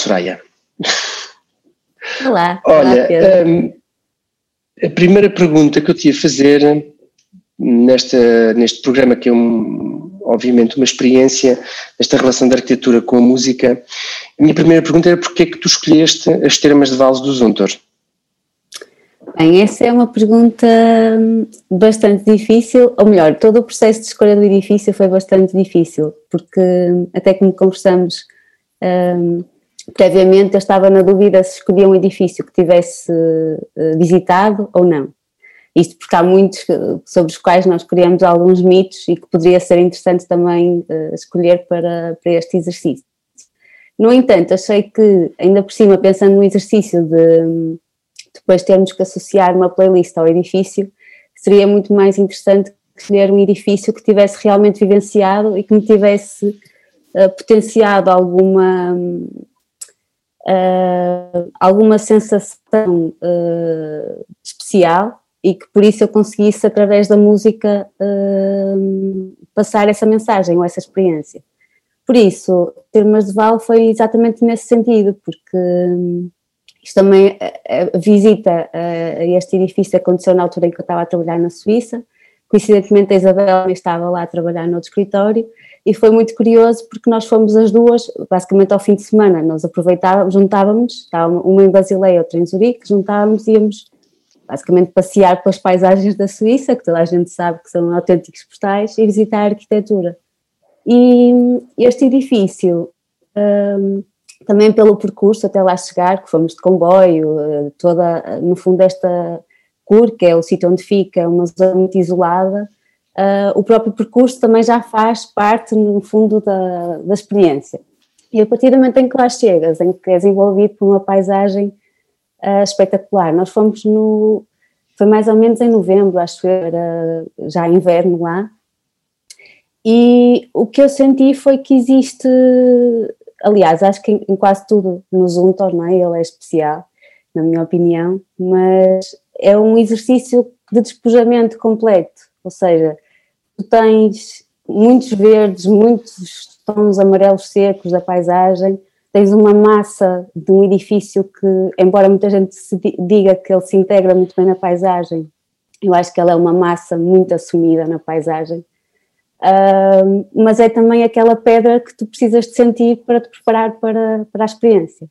Soraya. Olá. Olha, Olá, um, a primeira pergunta que eu te ia fazer nesta, neste programa, que é um, obviamente uma experiência, esta relação da arquitetura com a música, a minha primeira pergunta era porque é que tu escolheste as termas de Vales do Zuntor? Bem, essa é uma pergunta hum, bastante difícil, ou melhor, todo o processo de escolha do edifício foi bastante difícil, porque hum, até como conversamos um, previamente, eu estava na dúvida se escolhia um edifício que tivesse uh, visitado ou não. Isto porque há muitos sobre os quais nós criamos alguns mitos e que poderia ser interessante também uh, escolher para, para este exercício. No entanto, achei que, ainda por cima, pensando no exercício de depois termos que associar uma playlist ao edifício, seria muito mais interessante escolher um edifício que tivesse realmente vivenciado e que me tivesse uh, potenciado alguma, uh, alguma sensação uh, especial e que por isso eu conseguisse, através da música, passar essa mensagem ou essa experiência. Por isso, de Val foi exatamente nesse sentido, porque isto também, a, visita a, este edifício aconteceu na altura em que eu estava a trabalhar na Suíça. Coincidentemente, a Isabel estava lá a trabalhar no outro escritório e foi muito curioso porque nós fomos as duas, basicamente ao fim de semana, nós aproveitávamos, juntávamos, uma em Basileia, outra em Zurique, juntávamos e íamos basicamente passear pelas paisagens da Suíça, que toda a gente sabe que são autênticos postais, e visitar a arquitetura. E este edifício um, também pelo percurso até lá chegar, que fomos de comboio, eh, toda, no fundo, esta CUR, que é o sítio onde fica, uma zona muito isolada, uh, o próprio percurso também já faz parte, no fundo, da, da experiência. E a partir do momento em que lá chegas, em que és envolvido por uma paisagem uh, espetacular, nós fomos no. Foi mais ou menos em novembro, acho que era já inverno lá, e o que eu senti foi que existe aliás, acho que em, quase tudo Untor, não é? Ele é especial, na minha opinião, mas é um exercício de despojamento completo, ou seja, tu tens muitos verdes, muitos tons amarelos secos da paisagem, tens uma massa de um edifício que, embora muita gente diga que ele se integra muito bem na paisagem, eu acho que ele é uma massa muito assumida na paisagem, Uh, mas é também aquela pedra que tu precisas de sentir para te preparar para, para a experiência.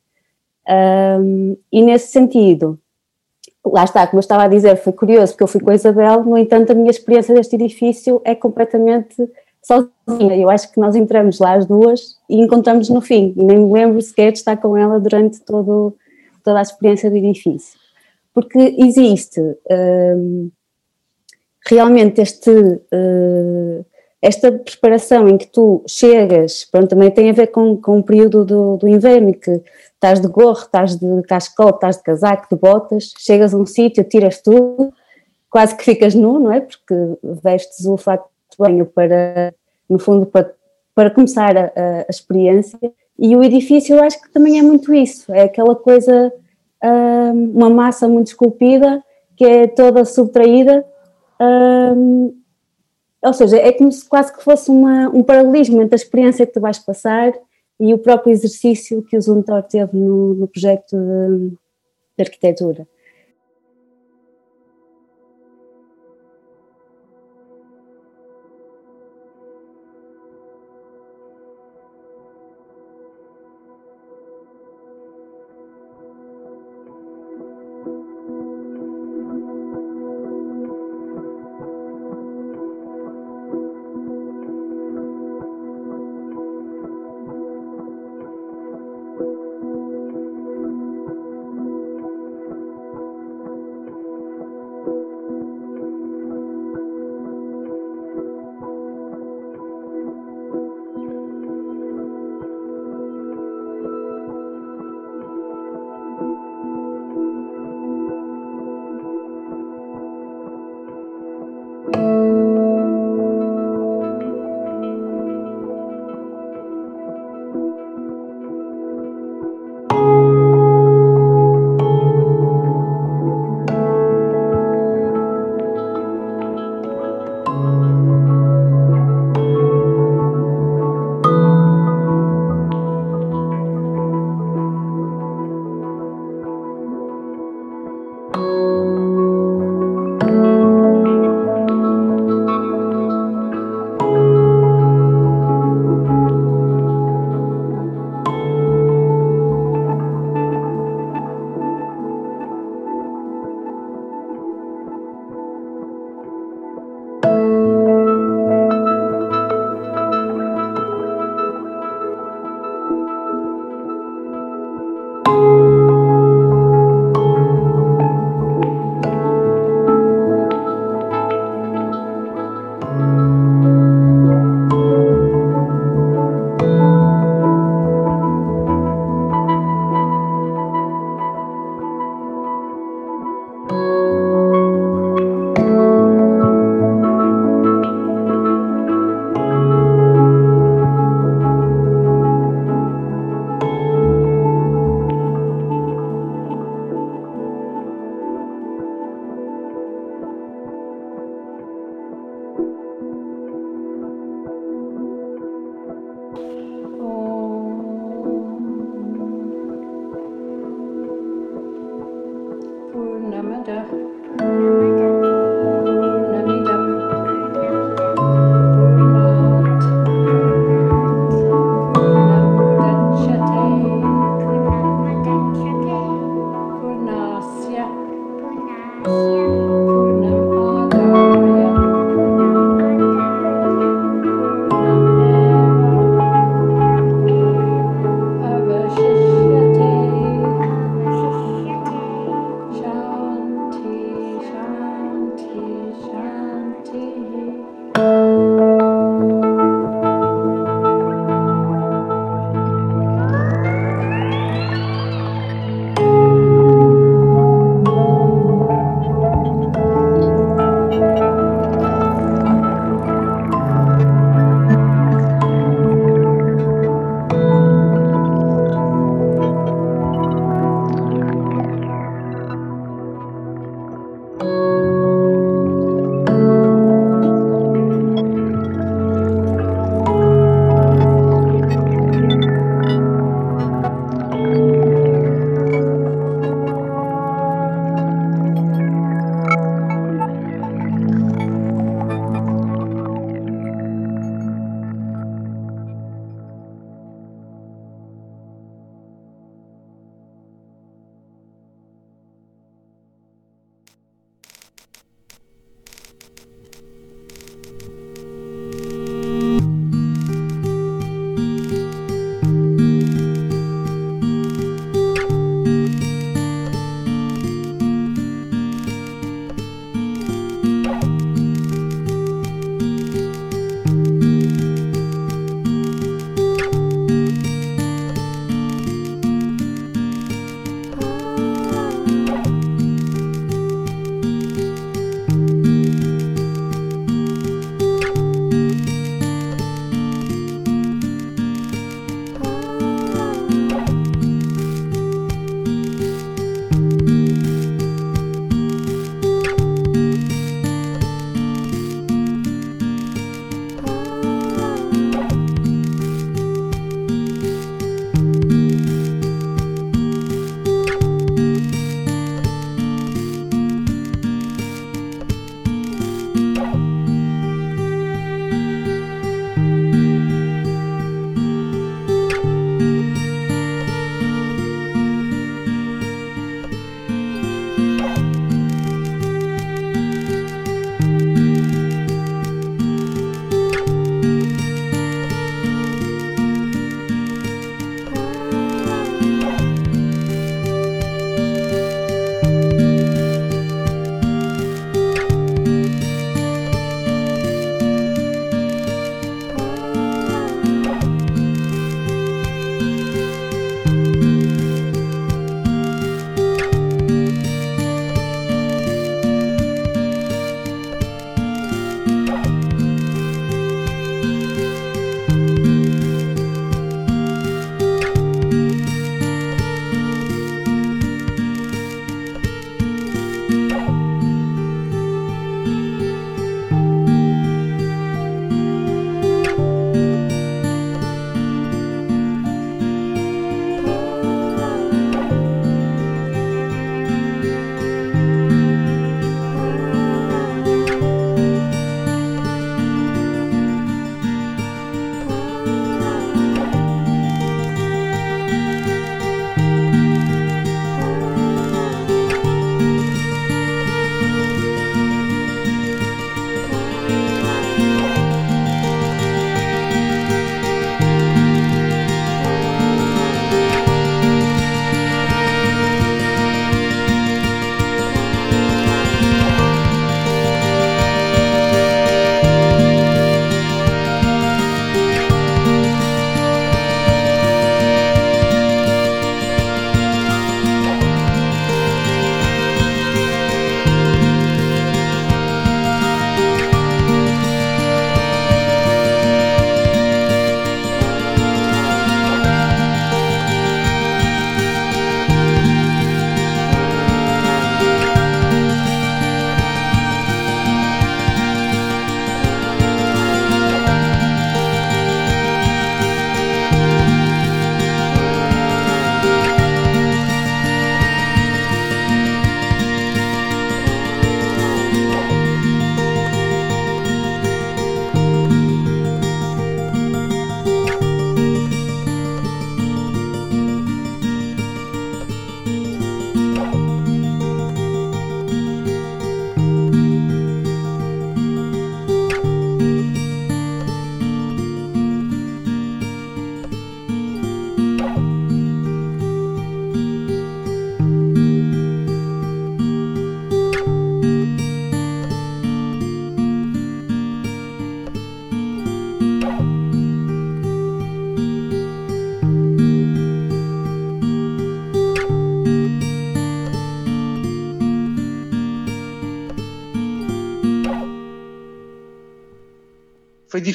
Uh, e nesse sentido, lá está, como eu estava a dizer, foi curioso porque eu fui com a Isabel, no entanto, a minha experiência deste edifício é completamente sozinha. Eu acho que nós entramos lá as duas e encontramos no fim, e nem me lembro sequer de estar com ela durante todo, toda a experiência do edifício. Porque existe uh, realmente este uh, esta preparação em que tu chegas, pronto, também tem a ver com, com o período do, do inverno, que estás de gorro, estás de cascote, estás de casaco, de botas, chegas a um sítio, tiras tudo, quase que ficas nu, não é? Porque vestes o fato de banho para, no fundo, para, para começar a, a, experiência. E o edifício eu acho que também é muito isso, é aquela coisa, hum, uma massa muito esculpida, que é toda subtraída, hum, ou seja, é como se quase que fosse uma, um paralelismo entre a experiência que tu vais passar e o próprio exercício que o Zuntor teve no, no projeto de, de arquitetura.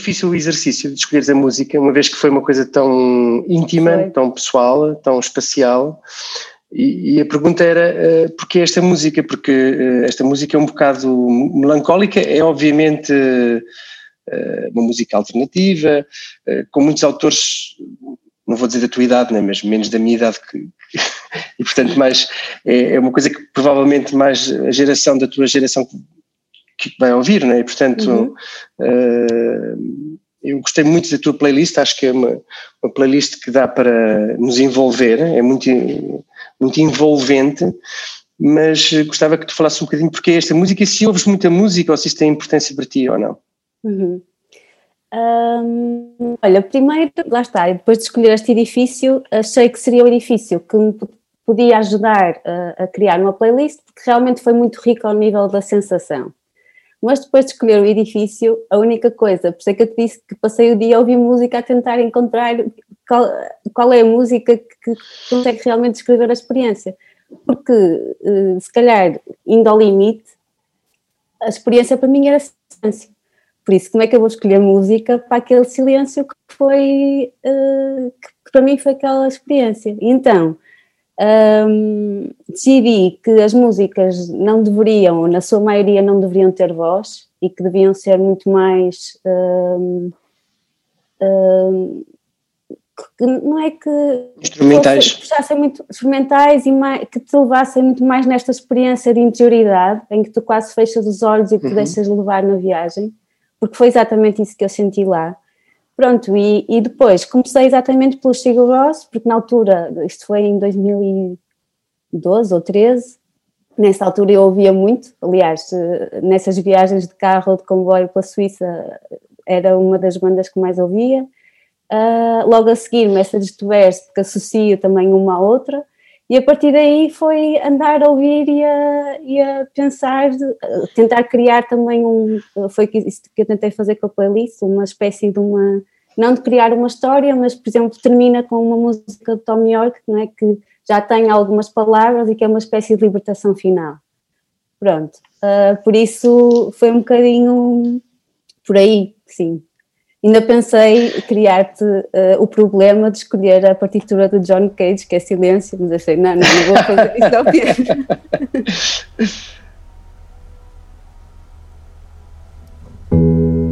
Difícil o exercício de escolheres a música, uma vez que foi uma coisa tão íntima, tão pessoal, tão espacial. E, e a pergunta era uh, porquê esta música? Porque uh, esta música é um bocado melancólica, é obviamente uh, uma música alternativa, com muitos autores, não vou dizer da tua idade, né, mas menos da minha idade, que, que e portanto mais, é, é, uma coisa que provavelmente mais a geração da tua geração que vai ouvir, né? E portanto, uhum. uh, eu gostei muito da tua playlist, acho que é uma, uma playlist que dá para nos envolver, é muito, muito envolvente, mas gostava que tu falasses um bocadinho porque é esta música e se ouves muita música ou se isso tem importância para ti ou não. Uhum. Um, olha, primeiro, lá está, depois de escolher este edifício, achei que seria o edifício que me podia ajudar a, a criar uma playlist, porque realmente foi muito rico ao nível da sensação. Mas depois de escolher o edifício, a única coisa, por isso é que eu te disse que passei o dia a ouvir música a tentar encontrar qual, qual é a música que, consegue realmente descrever a experiência. Porque, eh, se calhar, indo ao limite, a experiência para mim era silêncio. Por isso, como é que eu vou escolher música para aquele silêncio que foi, eh, que para mim foi aquela experiência? então, um, decidi que as músicas não deveriam, na sua maioria, não deveriam ter voz e que deviam ser muito mais. Um, um, que não é que instrumentais puxassem muito instrumentais e mais, que te levassem muito mais nesta experiência de interioridade em que tu quase fechas os olhos e te uhum. deixas levar na viagem porque foi exatamente isso que eu senti lá Pronto, e, e depois comecei exatamente pelo Sigur Ross, porque na altura, isto foi em 2012 ou 13, nessa altura eu ouvia muito, aliás, nessas viagens de carro ou de comboio pela Suíça, era uma das bandas que mais ouvia. Uh, logo a seguir, Message to Verse, que associo também uma à outra, e a partir daí foi andar a ouvir e a, e a pensar, tentar criar também um. Foi isso que eu tentei fazer com a playlist, uma espécie de uma. Não de criar uma história, mas, por exemplo, termina com uma música de Tom York, não é? que já tem algumas palavras e que é uma espécie de libertação final. Pronto. Uh, por isso foi um bocadinho por aí, sim. Ainda pensei criar-te uh, o problema de escolher a partitura do John Cage, que é silêncio, mas achei, não, não, não vou fazer isso ao Pedro.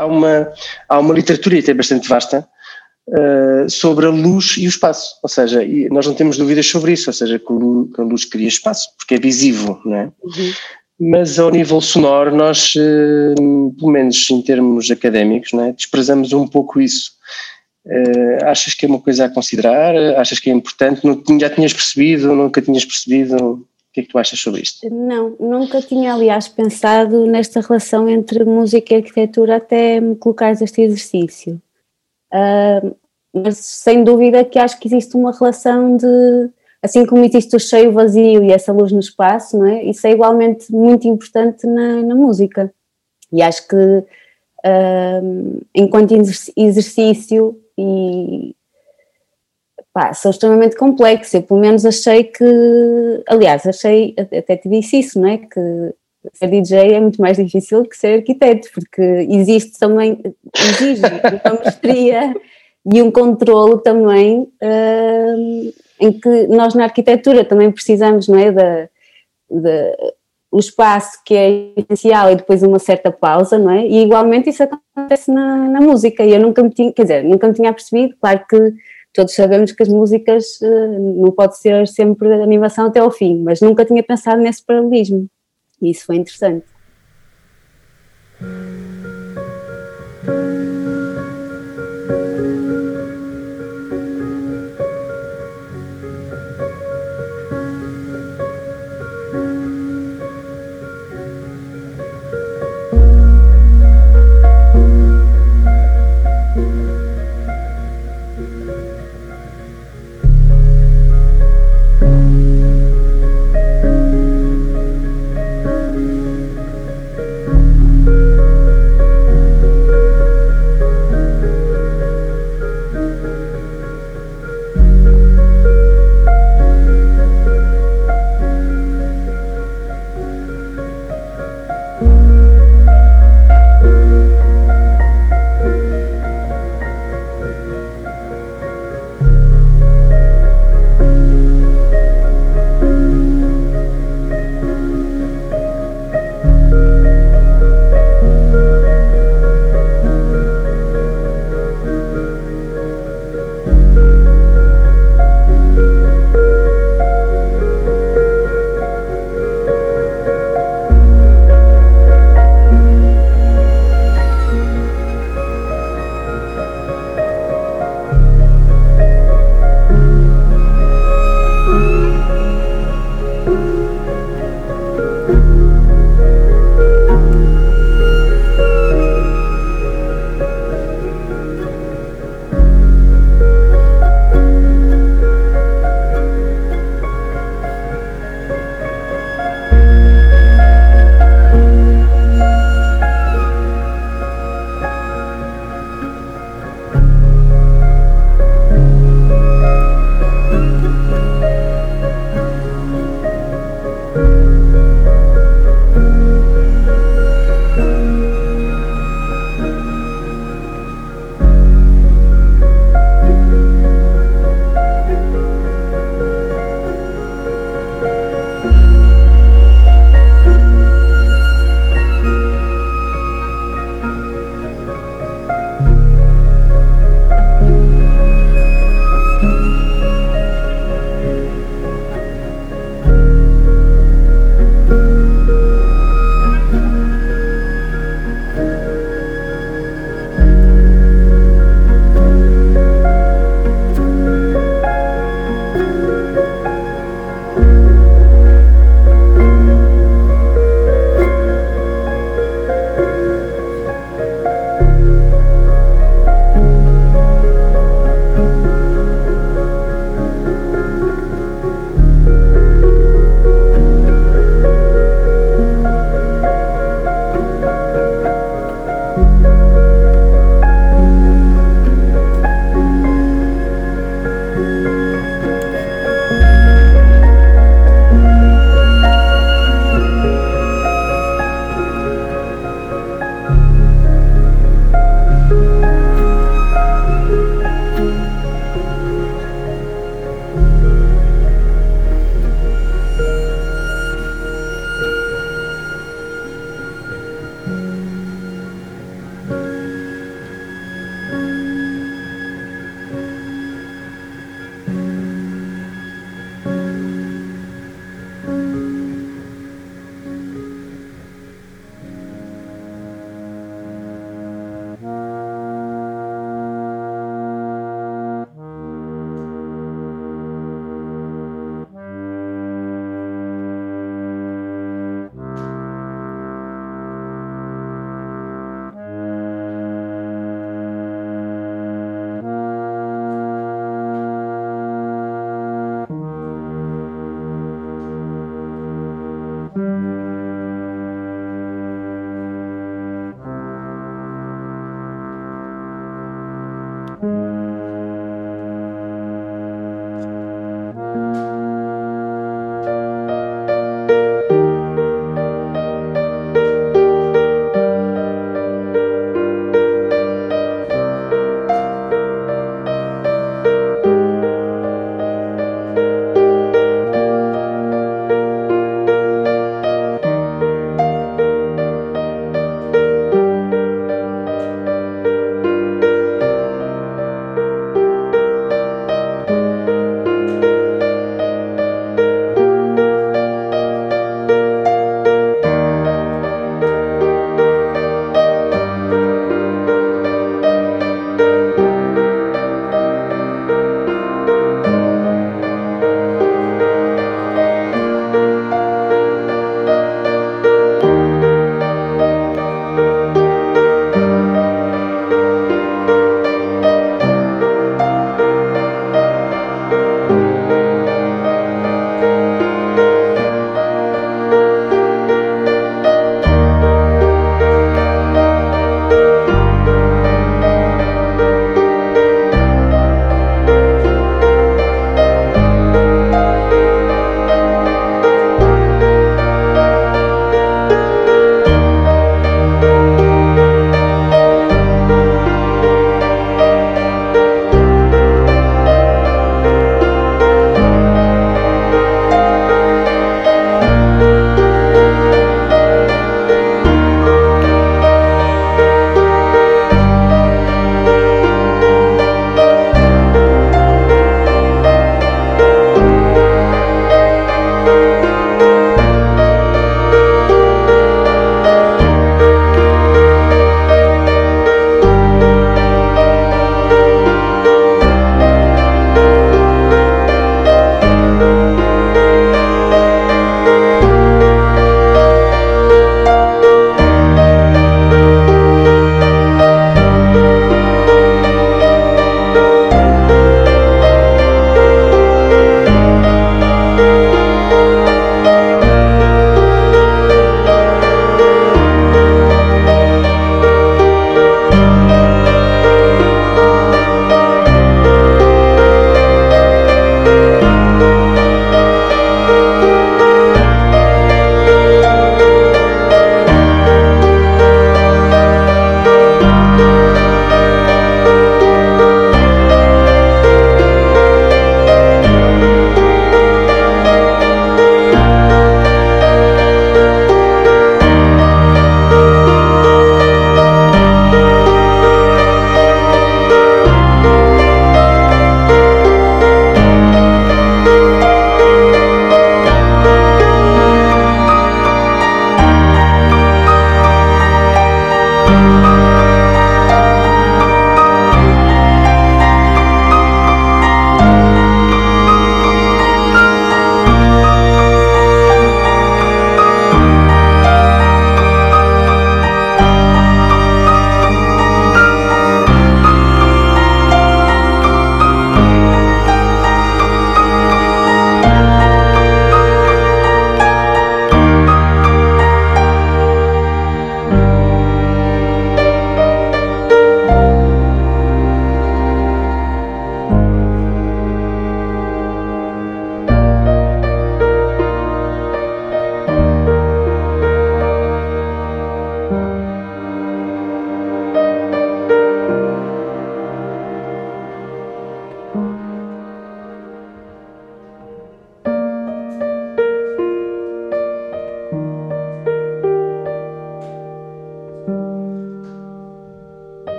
há uma, há uma literatura, até bastante vasta, uh, sobre a luz e o espaço. Ou seja, nós não temos dúvidas sobre isso, ou seja, que a luz cria espaço, porque é visível, não é? Uhum. Mas ao nível sonoro, nós, uh, pelo menos em termos académicos, não é? desprezamos um pouco isso. Uh, achas que é uma coisa a considerar? Achas que é importante? Não, já tinhas percebido? Nunca tinhas percebido? O que é que tu achas sobre isto? Não, nunca tinha, aliás, pensado nesta relação entre música e arquitetura até me colocares este exercício. Uh, mas sem dúvida que acho que existe uma relação de, assim como existe o cheio vazio e essa luz no espaço, não é? Isso é igualmente muito importante na, na música. E acho que uh, enquanto exercício e pá, são extremamente complexos. Eu pelo menos achei que, aliás, achei, até te disse isso, não é? Que ser DJ é muito mais difícil que ser arquiteto, porque existe também, exige uma mestria e um controlo também, uh, em que nós na arquitetura também precisamos, não é? Da, da, o espaço que é essencial e depois uma certa pausa, não é? E igualmente isso acontece na, na música e eu nunca me tinha, quer dizer, nunca me tinha percebido, claro que todos sabemos que as músicas uh, não pode ser sempre animação até ao fim, mas nunca tinha pensado nesse paralelismo e isso foi interessante.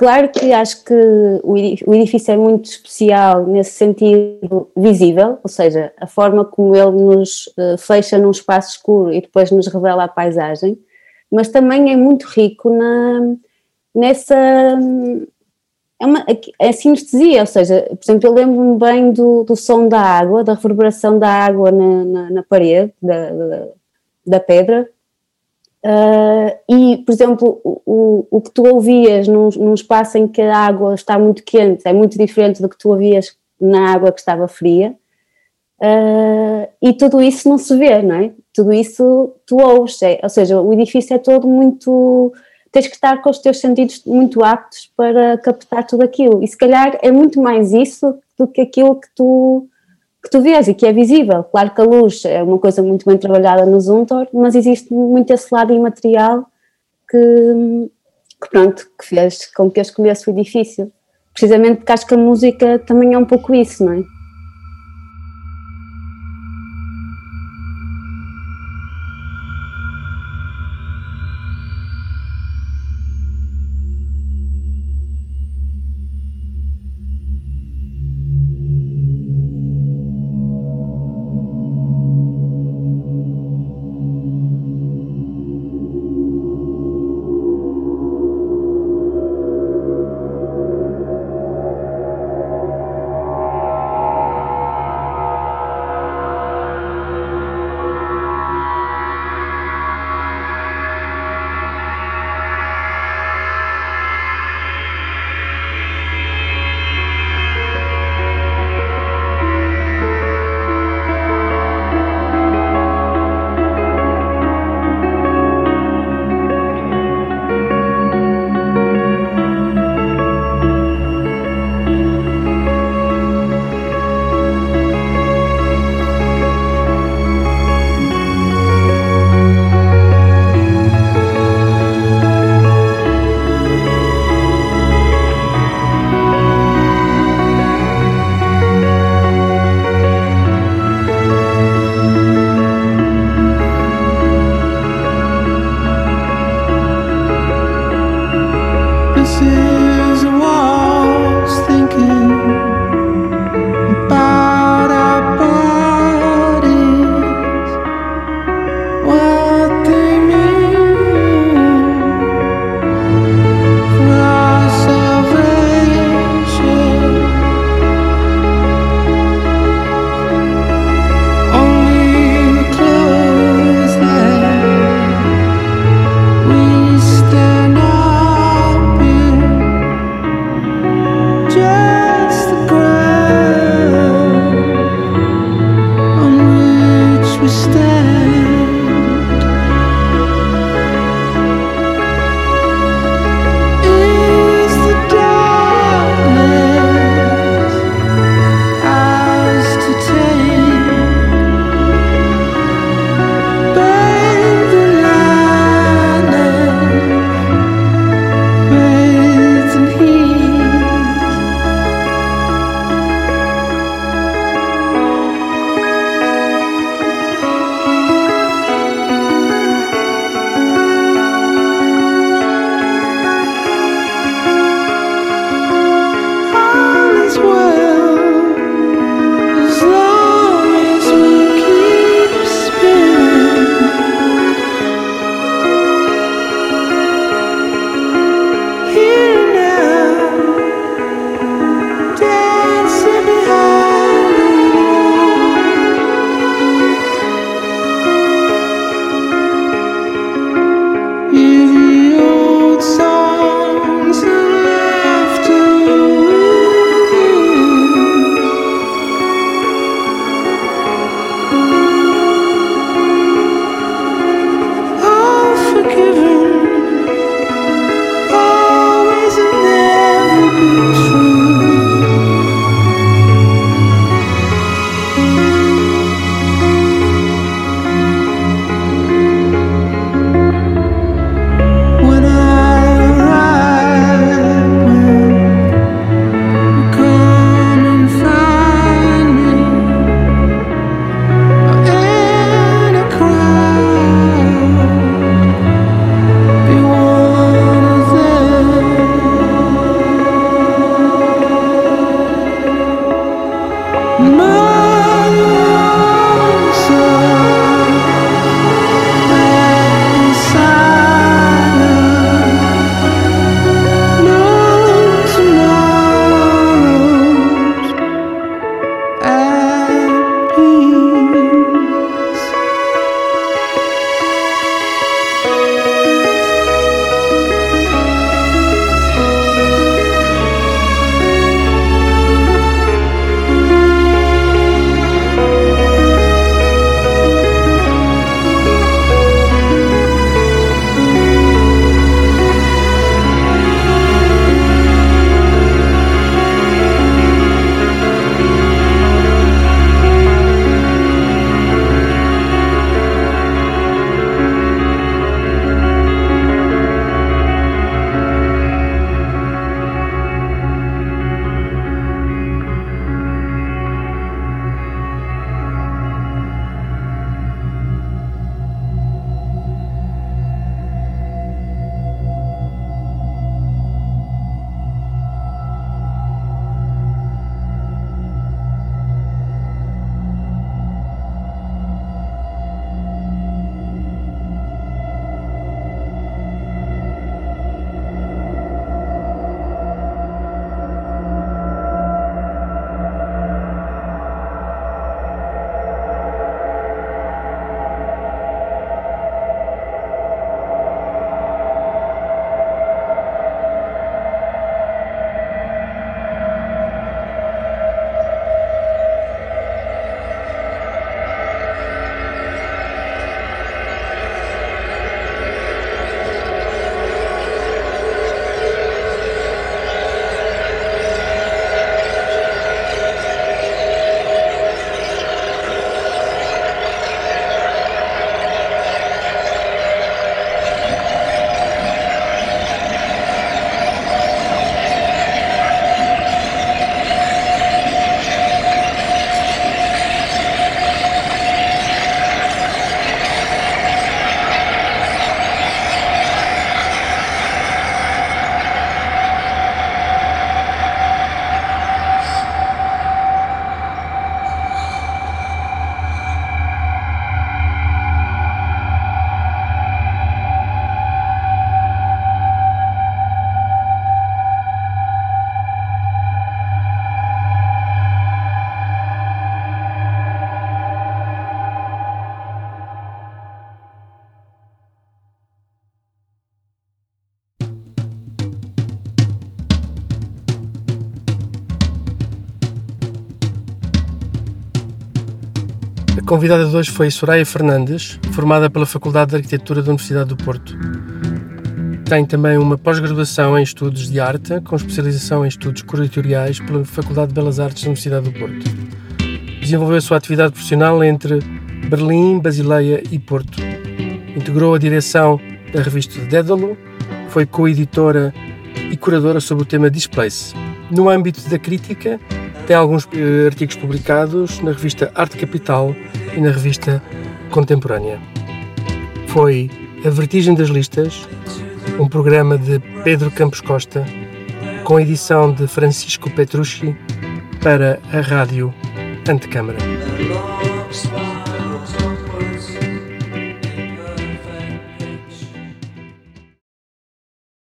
Claro que acho que o edifício é muito especial nesse sentido visível, ou seja, a forma como ele nos uh, fecha num espaço escuro e depois nos revela a paisagem, mas também é muito rico na, nessa. É, uma, é sinestesia, ou seja, por exemplo, eu lembro-me bem do, do som da água, da reverberação da água na, na, na parede, da, da, da pedra, Uh, e, por exemplo, o, o que tu ouvias num, num, espaço em que a água está muito quente é muito diferente do que tu ouvias na água que estava fria. Uh, e tudo isso não se vê, não é? Tudo isso tu ouves, é, ou seja, o edifício é todo muito. Tens que estar com os teus sentidos muito aptos para captar tudo aquilo. E se calhar é muito mais isso do que aquilo que tu que tu vês e que é visível. Claro que a luz é uma coisa muito bem trabalhada no Zuntor, mas existe muito esse lado imaterial que, que pronto, que fez com que eu escolhesse o edifício. Precisamente porque acho que a música também é um pouco isso, não é? purposes convidada de hoje foi Soraya Fernandes, formada pela Faculdade de Arquitetura da Universidade do Porto. Tem também uma pós-graduação em Estudos de Arte, com especialização em Estudos Curatoriais pela Faculdade de Belas Artes da Universidade do Porto. Desenvolveu a sua atividade profissional entre Berlim, Basileia e Porto. Integrou a direção da revista Dédalo, foi co-editora e curadora sobre o tema Displace. No âmbito da crítica, tem alguns eh, artigos publicados na revista Arte Capital e na revista Contemporânea. Foi A Vertigem das Listas, um programa de Pedro Campos Costa, com edição de Francisco Petrucci para a rádio Antecâmara.